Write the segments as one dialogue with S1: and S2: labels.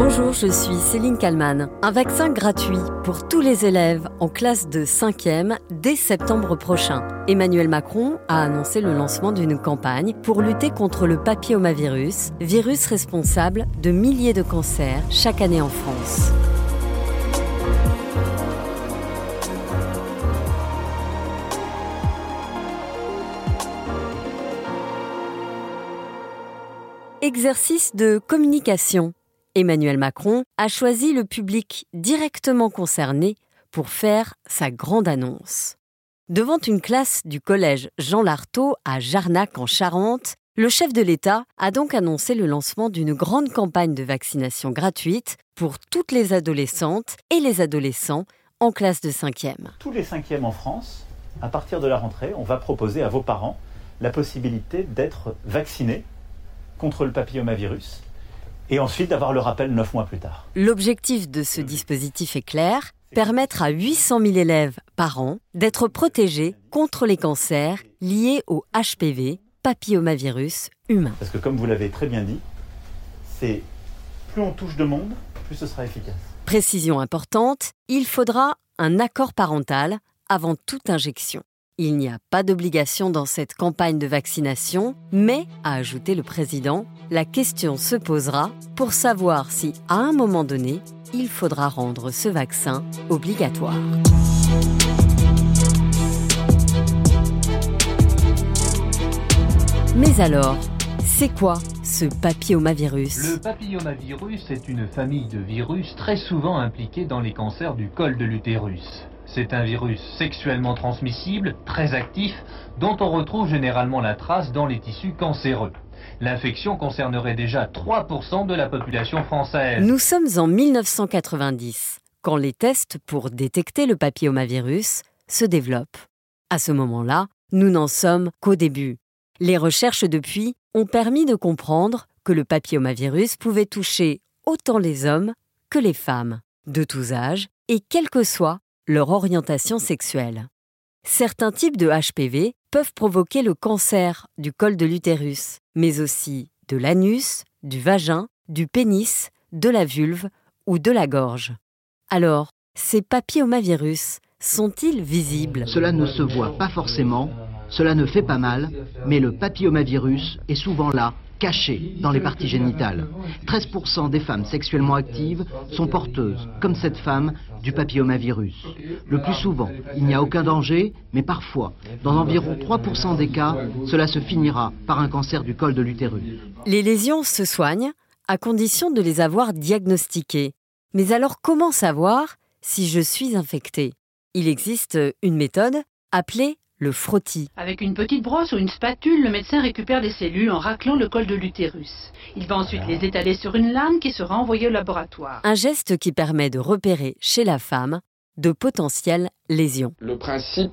S1: Bonjour, je suis Céline Kalman. Un vaccin gratuit pour tous les élèves en classe de 5e dès septembre prochain. Emmanuel Macron a annoncé le lancement d'une campagne pour lutter contre le papillomavirus, virus responsable de milliers de cancers chaque année en France. Exercice de communication. Emmanuel Macron a choisi le public directement concerné pour faire sa grande annonce. Devant une classe du collège Jean Lartaud à Jarnac en Charente, le chef de l'État a donc annoncé le lancement d'une grande campagne de vaccination gratuite pour toutes les adolescentes et les adolescents en classe de 5e.
S2: Tous les 5e en France, à partir de la rentrée, on va proposer à vos parents la possibilité d'être vaccinés contre le papillomavirus et ensuite d'avoir le rappel neuf mois plus tard.
S1: L'objectif de ce dispositif est clair, permettre à 800 000 élèves par an d'être protégés contre les cancers liés au HPV, papillomavirus humain.
S2: Parce que comme vous l'avez très bien dit, c'est plus on touche de monde, plus ce sera efficace.
S1: Précision importante, il faudra un accord parental avant toute injection. Il n'y a pas d'obligation dans cette campagne de vaccination, mais, a ajouté le président, la question se posera pour savoir si, à un moment donné, il faudra rendre ce vaccin obligatoire. Mais alors, c'est quoi ce papillomavirus?
S3: Le papillomavirus est une famille de virus très souvent impliqués dans les cancers du col de l'utérus. C'est un virus sexuellement transmissible, très actif, dont on retrouve généralement la trace dans les tissus cancéreux. L'infection concernerait déjà 3% de la population française.
S1: Nous sommes en 1990, quand les tests pour détecter le papillomavirus se développent. À ce moment-là, nous n'en sommes qu'au début. Les recherches depuis ont permis de comprendre que le papillomavirus pouvait toucher autant les hommes que les femmes, de tous âges et quel que soit leur orientation sexuelle. Certains types de HPV peuvent provoquer le cancer du col de l'utérus, mais aussi de l'anus, du vagin, du pénis, de la vulve ou de la gorge. Alors, ces papillomavirus sont-ils visibles?
S4: Cela ne se voit pas forcément, cela ne fait pas mal, mais le papillomavirus est souvent là cachés dans les parties génitales. 13% des femmes sexuellement actives sont porteuses, comme cette femme, du papillomavirus. Le plus souvent, il n'y a aucun danger, mais parfois, dans environ 3% des cas, cela se finira par un cancer du col de l'utérus.
S1: Les lésions se soignent à condition de les avoir diagnostiquées. Mais alors comment savoir si je suis infecté Il existe une méthode appelée le frottis.
S5: Avec une petite brosse ou une spatule, le médecin récupère des cellules en raclant le col de l'utérus. Il va ensuite les étaler sur une lame qui sera envoyée au laboratoire.
S1: Un geste qui permet de repérer chez la femme de potentielles lésions.
S6: Le principe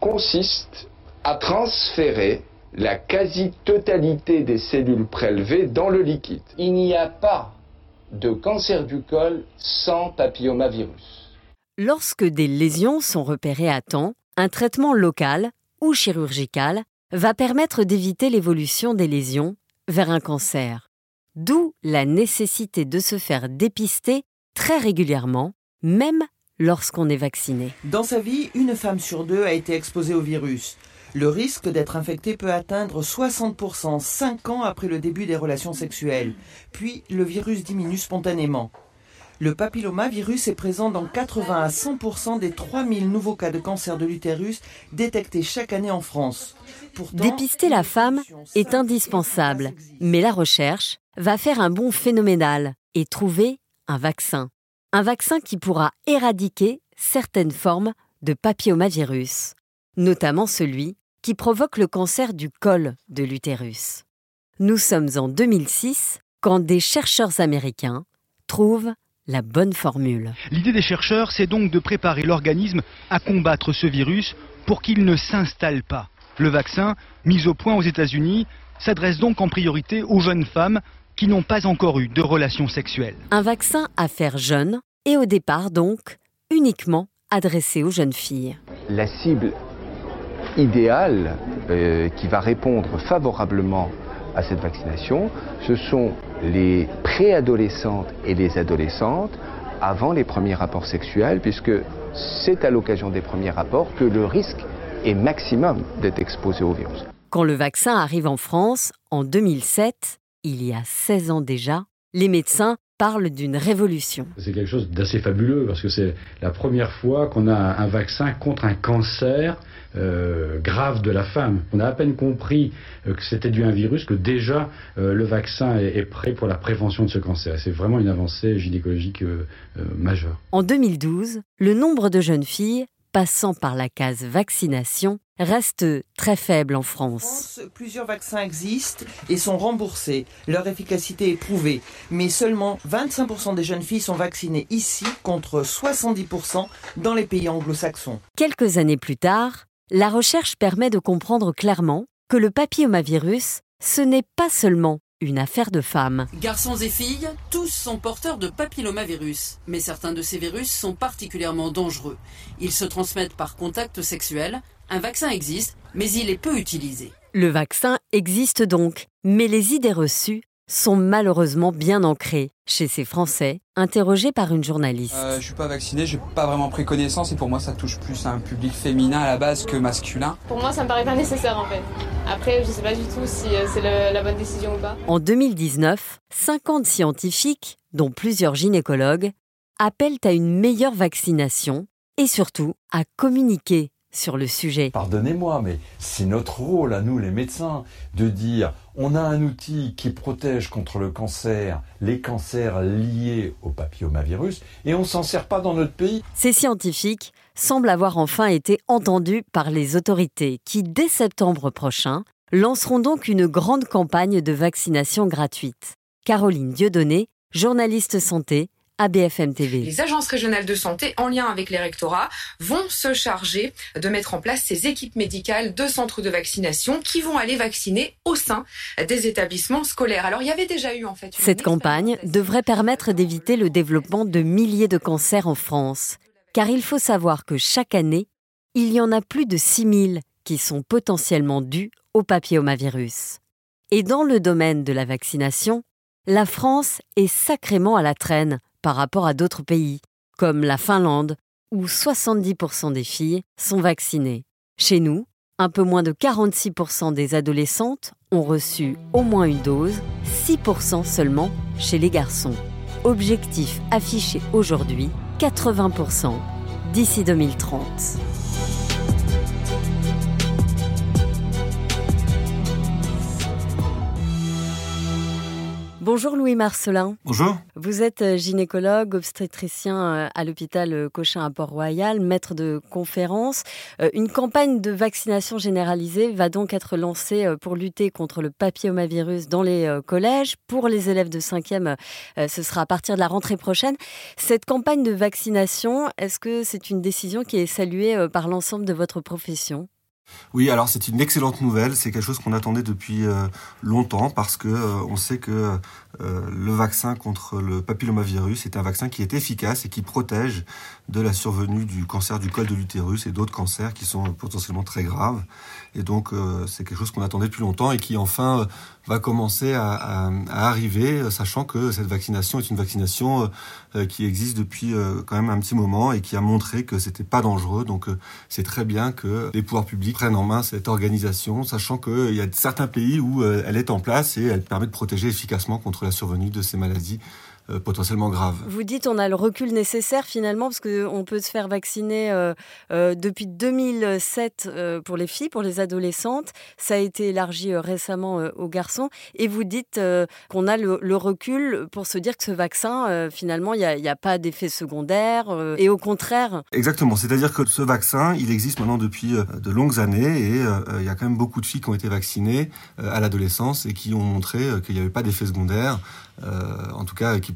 S6: consiste à transférer la quasi-totalité des cellules prélevées dans le liquide. Il n'y a pas de cancer du col sans papillomavirus.
S1: Lorsque des lésions sont repérées à temps, un traitement local ou chirurgical va permettre d'éviter l'évolution des lésions vers un cancer. D'où la nécessité de se faire dépister très régulièrement, même lorsqu'on est vacciné.
S7: Dans sa vie, une femme sur deux a été exposée au virus. Le risque d'être infecté peut atteindre 60% 5 ans après le début des relations sexuelles. Puis le virus diminue spontanément. Le papillomavirus est présent dans 80 à 100% des 3000 nouveaux cas de cancer de l'utérus détectés chaque année en France.
S1: Dépister la femme est indispensable, mais la recherche va faire un bond phénoménal et trouver un vaccin. Un vaccin qui pourra éradiquer certaines formes de papillomavirus, notamment celui qui provoque le cancer du col de l'utérus. Nous sommes en 2006 quand des chercheurs américains trouvent la bonne formule.
S8: L'idée des chercheurs, c'est donc de préparer l'organisme à combattre ce virus pour qu'il ne s'installe pas. Le vaccin, mis au point aux États-Unis, s'adresse donc en priorité aux jeunes femmes qui n'ont pas encore eu de relations sexuelles.
S1: Un vaccin à faire jeune et au départ donc uniquement adressé aux jeunes filles.
S6: La cible idéale euh, qui va répondre favorablement à cette vaccination, ce sont les préadolescentes et les adolescentes avant les premiers rapports sexuels, puisque c'est à l'occasion des premiers rapports que le risque est maximum d'être exposé au virus.
S1: Quand le vaccin arrive en France, en 2007, il y a 16 ans déjà, les médecins parlent d'une révolution.
S9: C'est quelque chose d'assez fabuleux parce que c'est la première fois qu'on a un vaccin contre un cancer euh, grave de la femme. On a à peine compris euh, que c'était dû à un virus que déjà euh, le vaccin est, prêt pour la prévention de ce cancer. C'est vraiment une avancée gynécologique majeure.
S1: En 2012, le nombre de jeunes filles passant par la case vaccination reste très faible en France.
S7: Plusieurs vaccins existent et sont remboursés. Leur efficacité est prouvée. Mais seulement 25% des jeunes filles sont vaccinées ici contre 70% dans les pays anglo-saxons.
S1: Quelques années plus tard, la recherche permet de comprendre clairement que le papillomavirus, ce n'est pas seulement une affaire de femmes.
S10: Garçons et filles, tous sont porteurs de papillomavirus, mais certains de ces virus sont particulièrement dangereux. Ils se transmettent par contact sexuel. Un vaccin existe, mais il est peu utilisé.
S1: Le vaccin existe donc, mais les idées reçues sont malheureusement bien ancrées chez ces Français, interrogés par une journaliste.
S11: Euh, je suis pas vacciné, j'ai pas vraiment pris connaissance et pour moi ça touche plus à un public féminin à la base que masculin.
S12: Pour moi ça me paraît pas nécessaire en fait. Après je sais pas du tout si euh, c'est la bonne décision ou pas.
S1: En 2019, 50 scientifiques, dont plusieurs gynécologues, appellent à une meilleure vaccination et surtout à communiquer sur le sujet.
S13: Pardonnez-moi, mais c'est notre rôle à nous les médecins de dire on a un outil qui protège contre le cancer, les cancers liés au papillomavirus, et on s'en sert pas dans notre pays.
S1: Ces scientifiques semblent avoir enfin été entendus par les autorités qui, dès septembre prochain, lanceront donc une grande campagne de vaccination gratuite. Caroline Dieudonné, journaliste santé, ABFM TV.
S14: Les agences régionales de santé, en lien avec les rectorats, vont se charger de mettre en place ces équipes médicales de centres de vaccination qui vont aller vacciner au sein des établissements scolaires. Alors il y avait déjà eu en fait.
S1: Cette campagne devrait permettre d'éviter le développement de milliers de cancers en France. Car il faut savoir que chaque année, il y en a plus de 6000 qui sont potentiellement dus au papillomavirus. Et dans le domaine de la vaccination, la France est sacrément à la traîne par rapport à d'autres pays, comme la Finlande, où 70% des filles sont vaccinées. Chez nous, un peu moins de 46% des adolescentes ont reçu au moins une dose, 6% seulement chez les garçons. Objectif affiché aujourd'hui, 80% d'ici 2030. Bonjour Louis Marcelin.
S15: Bonjour.
S1: Vous êtes euh, gynécologue, obstétricien euh, à l'hôpital euh, Cochin à Port-Royal, maître de conférence. Une campagne de vaccination généralisée va donc être lancée pour lutter contre le papillomavirus dans les collèges. Pour les élèves de 5e, ce sera à partir de la rentrée prochaine. Cette campagne de vaccination, est-ce que c'est une décision qui est saluée par l'ensemble de votre profession?
S15: Oui, alors c'est une excellente nouvelle. C'est quelque chose qu'on attendait depuis longtemps parce que on sait que euh, le vaccin contre le papillomavirus est un vaccin qui est efficace et qui protège de la survenue du cancer du col de l'utérus et d'autres cancers qui sont potentiellement très graves. Et donc euh, c'est quelque chose qu'on attendait depuis longtemps et qui enfin euh, va commencer à, arriver, sachant que cette vaccination est une vaccination qui existe depuis quand même un petit moment et qui a montré que c'était pas dangereux. Donc c'est très bien que les pouvoirs publics prennent en main cette organisation, sachant qu'il y a certains pays où elle est en place et elle permet de protéger efficacement contre la survenue de ces maladies euh, potentiellement graves.
S1: Vous dites on a le recul nécessaire finalement parce qu'on peut se faire vacciner euh, euh, depuis 2007 pour les filles, pour les adolescentes. Ça a été élargi récemment aux garçons. Et vous dites qu'on a le, recul pour se dire que ce vaccin, finalement, il n'y a, a, pas d'effet secondaire et au contraire.
S15: Exactement. C'est-à-dire que ce vaccin, il existe maintenant depuis de longues années et il y a quand même beaucoup de filles qui ont été vaccinées à l'adolescence et qui ont montré qu'il n'y avait pas d'effet secondaire. en tout cas, qui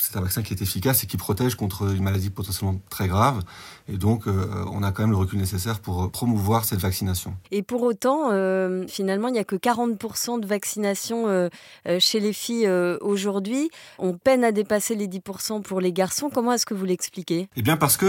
S15: c'est un vaccin qui est efficace et qui protège contre une maladie potentiellement très grave. Et donc, euh, on a quand même le recul nécessaire pour euh, promouvoir cette vaccination.
S1: Et pour autant, euh, finalement, il n'y a que 40% de vaccination chez les filles aujourd'hui. On peine à dépasser les 10% pour les garçons. Comment est-ce que vous l'expliquez?
S15: Eh bien, parce que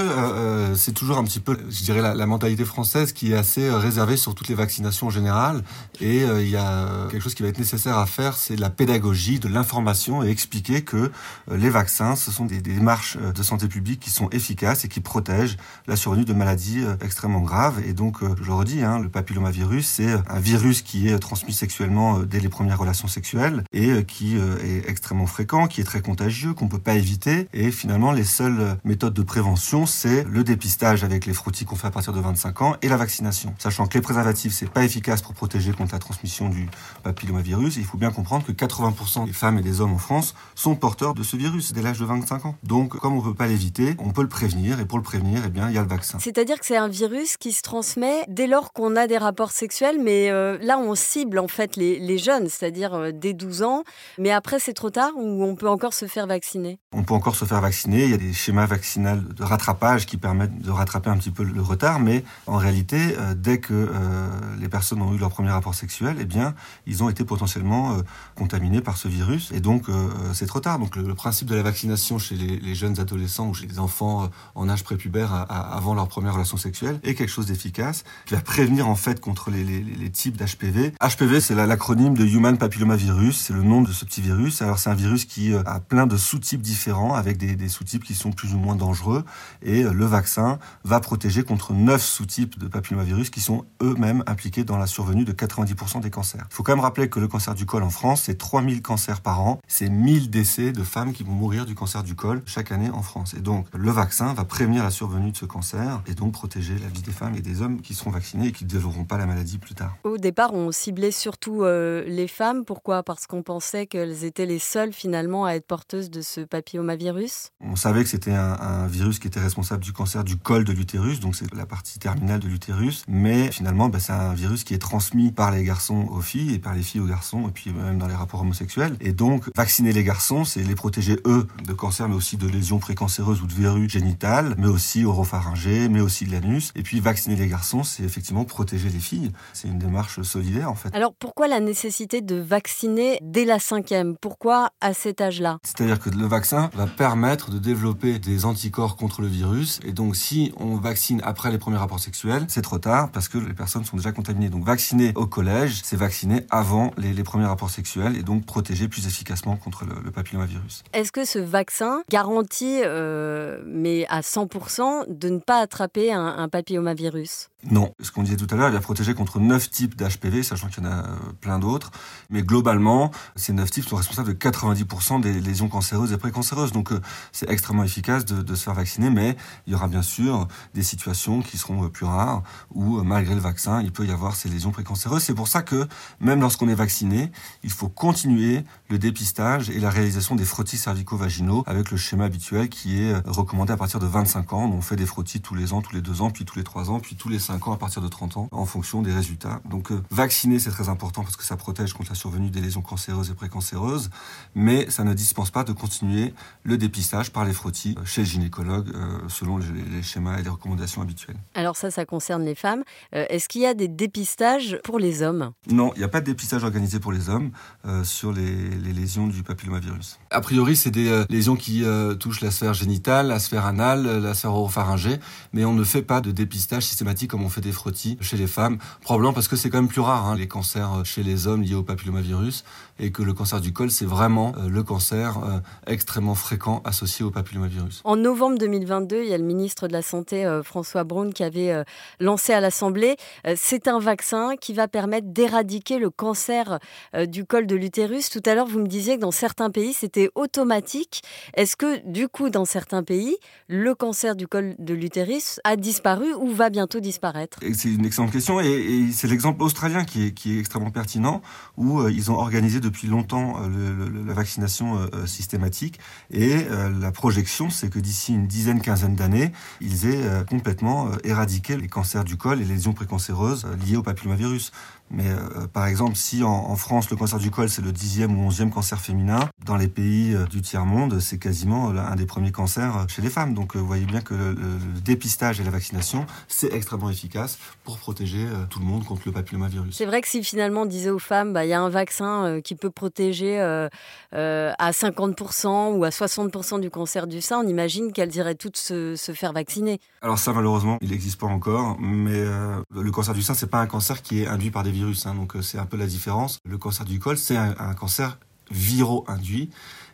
S15: c'est toujours un petit peu, je dirais, la, la, mentalité française qui est assez réservée sur toutes les vaccinations en général. Et il y a quelque chose qui va être nécessaire à faire, c'est la pédagogie, de l'information et expliquer que les vaccins, ce sont des, des démarches de santé publique qui sont efficaces et qui protègent la survenue de maladies euh, extrêmement graves. Et donc, euh, je le redis, hein, le papillomavirus, c'est un virus qui est transmis sexuellement euh, dès les premières relations sexuelles et qui est extrêmement fréquent, qui est très contagieux, qu'on peut pas éviter. Et finalement, les seules méthodes de prévention, c'est le dépistage avec les frottis qu'on fait à partir de 25 ans et la vaccination. Sachant que les préservatifs, c'est pas efficace pour protéger contre la transmission du papillomavirus. il faut bien comprendre que 80% des femmes et des hommes en France sont porteurs de ce virus dès l'âge de 25 ans. Donc, comme on peut pas l'éviter, on peut le prévenir. Et pour le prévenir, eh bien, il y a le vaccin.
S1: C'est-à-dire que c'est un virus qui se transmet dès lors qu'on a des rapports sexuels, mais euh, là on cible en fait les, jeunes, c'est-à-dire euh, dès 12 ans. Mais après c'est trop tard ou on peut encore se faire vacciner?
S15: On peut encore se faire vacciner. Il y a des schémas vaccinaux de rattrapage qui permettent de rattraper un petit peu le retard, mais en réalité, euh, dès que les personnes ont eu leur premier rapport sexuel, eh bien ils ont été potentiellement contaminés par ce virus et donc c'est trop tard. Donc le, principe de la vaccination chez les, jeunes adolescents ou chez les enfants en âge prépubère avant leur première relation sexuelle est quelque chose d'efficace qui va prévenir en fait contre les types d'HPV. HPV, c'est l'acronyme de Human Papillomavirus, c'est le nom de ce petit virus. Alors c'est un virus qui euh, a plein de sous-types différents avec des, des sous-types qui sont plus ou moins dangereux et euh, le vaccin va protéger contre neuf sous-types de papillomavirus qui sont eux-mêmes impliqués dans la survenue de 90% des cancers. Il faut quand même rappeler que le cancer du col en France, c'est 3000 cancers par an, c'est 1000 décès de femmes qui vont mourir du cancer du col chaque année en France. Et donc le vaccin va prévenir la survenue de ce cancer et donc protéger la vie des femmes et des hommes qui seront vaccinés et qui ne développeront pas la maladie plus tard.
S1: Au départ, on ciblait surtout euh, les femmes. Pourquoi? Parce qu'on pensait qu'elles étaient les seules finalement à être porteuses de ce papillomavirus
S15: On savait que c'était un, virus qui était responsable du cancer du col de l'utérus, donc c'est la partie terminale de l'utérus. Mais finalement, bah, c'est un virus qui est transmis par les garçons aux filles et par les filles aux garçons, et puis même dans les rapports homosexuels. Et donc, vacciner les garçons, c'est les protéger eux de cancer, mais aussi de lésions précancéreuses ou de verrues génitales, mais aussi oropharyngées, mais aussi de l'anus. Et puis vacciner les garçons, c'est effectivement protéger les filles. C'est une démarche solidaire en fait.
S1: Alors pourquoi la nécessité de vacciner dès la cinquième? Pourquoi à cet âge-là?
S15: C'est-à-dire que le vaccin va permettre de développer des anticorps contre le virus. Et donc si on vaccine après les premiers rapports sexuels, c'est trop tard parce que les personnes sont déjà contaminées. Donc vacciner au collège, c'est vacciner avant les, premiers rapports sexuels et donc protéger plus efficacement contre le, papillomavirus.
S1: Est-ce que ce vaccin garantit, euh, mais à 100%, de ne pas attraper un, un papillomavirus
S15: non, ce qu'on disait tout à l'heure, il a protégé contre neuf types d'HPV, sachant qu'il y en a euh, plein d'autres. Mais globalement, ces neuf types sont responsables de 90% des lésions cancéreuses et précancéreuses. Donc euh, c'est extrêmement efficace de, se faire vacciner, mais il y aura bien sûr des situations qui seront euh, plus rares où, malgré le vaccin, il peut y avoir ces lésions précancéreuses. C'est pour ça que même lorsqu'on est vacciné, il faut continuer le dépistage et la réalisation des frottis cervico-vaginaux avec le schéma habituel qui est recommandé à partir de 25 ans. On fait des frottis tous les ans, tous les deux ans, puis tous les trois ans, puis tous les ans à partir de 30 ans en fonction des résultats. Donc euh, vacciner c'est très important parce que ça protège contre la survenue des lésions cancéreuses et précancéreuses, mais ça ne dispense pas de continuer le dépistage par les frottis euh, chez le gynécologue euh, selon les, schémas et les recommandations habituelles.
S1: Alors ça, ça concerne les femmes. Est-ce qu'il y a des dépistages pour les hommes?
S15: Non, il n'y a pas de dépistage organisé pour les hommes sur les, lésions du papillomavirus. A priori, c'est des lésions qui touchent la sphère génitale, la sphère anale, la sphère oropharyngée, mais on ne fait pas de dépistage systématique comme on fait des frottis chez les femmes, probablement parce que c'est quand même plus rare, hein, les cancers chez les hommes liés au papillomavirus, et que le cancer du col, c'est vraiment euh, le cancer euh, extrêmement fréquent associé au papillomavirus.
S1: En novembre 2022, il y a le ministre de la Santé, euh, François Braun, qui avait lancé à l'Assemblée, c'est un vaccin qui va permettre d'éradiquer le cancer du col de l'utérus. Tout à l'heure, vous me disiez que dans certains pays, c'était automatique. Est-ce que, du coup, dans certains pays, le cancer du col de l'utérus a disparu ou va bientôt disparaître?
S15: C'est une excellente question et, c'est l'exemple australien qui est, extrêmement pertinent où euh, ils ont organisé depuis longtemps euh, la vaccination euh, systématique et la projection c'est que d'ici une dizaine, quinzaine d'années, ils aient complètement éradiqué les cancers du col et les lésions précancéreuses liées au papillomavirus. Mais par exemple, si en, France le cancer du col c'est le dixième ou onzième cancer féminin, dans les pays du tiers monde c'est quasiment un des premiers cancers chez les femmes. Donc vous voyez bien que le, dépistage et la vaccination c'est extrêmement efficace pour protéger tout le monde contre le papillomavirus.
S1: C'est vrai que si finalement on disait aux femmes, bah, il y a un vaccin qui peut protéger à 50% ou à 60% du cancer du sein, on imagine qu'elles iraient toutes se, se, faire vacciner.
S15: Alors ça malheureusement il n'existe pas encore, mais le cancer du sein c'est pas un cancer qui est induit par des virus Hein, donc euh, c'est un peu la différence. Le cancer du col, c'est un, un cancer viro-induit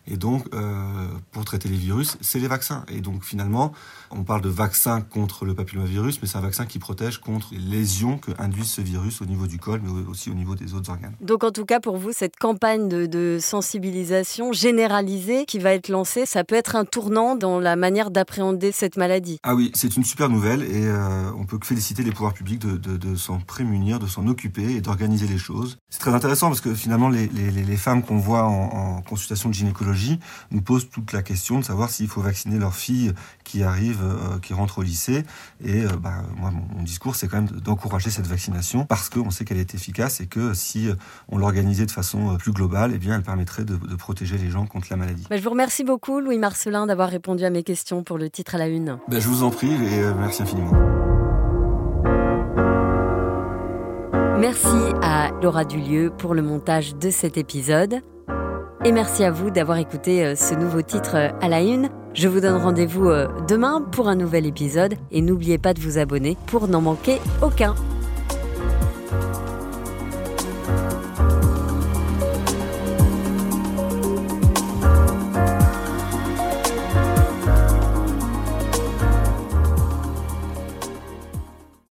S15: et donc, euh, pour traiter les virus, c'est les vaccins. Et donc, finalement, on parle de vaccin contre le papillomavirus, mais c'est un vaccin qui protège contre les lésions que induit ce virus au niveau du col, mais aussi au niveau des autres organes.
S1: Donc, en tout cas, pour vous, cette campagne de, sensibilisation généralisée qui va être lancée, ça peut être un tournant dans la manière d'appréhender cette maladie.
S15: Ah oui, c'est une super nouvelle et euh, on peut féliciter les pouvoirs publics de, de, s'en prémunir, de s'en occuper et d'organiser les choses. C'est très intéressant parce que finalement, les, les, les femmes qu'on voit en, en consultation de gynécologie, nous pose toute la question de savoir s'il faut vacciner leurs filles qui arrivent, euh, qui rentrent au lycée. Et euh, bah, moi, mon, discours, c'est quand même d'encourager cette vaccination parce qu'on sait qu'elle est efficace et que si euh, on l'organisait de façon plus globale, eh bien, elle permettrait de, protéger les gens contre la maladie.
S1: Bah, je vous remercie beaucoup, Louis Marcelin, d'avoir répondu à mes questions pour le titre à la une.
S15: Bah, je vous en prie et merci infiniment.
S1: Merci à Laura Dulieu pour le montage de cet épisode. Et merci à vous d'avoir écouté euh, ce nouveau titre euh, à la une. Je vous donne rendez-vous euh, demain pour un nouvel épisode et n'oubliez pas de vous abonner pour n'en manquer aucun.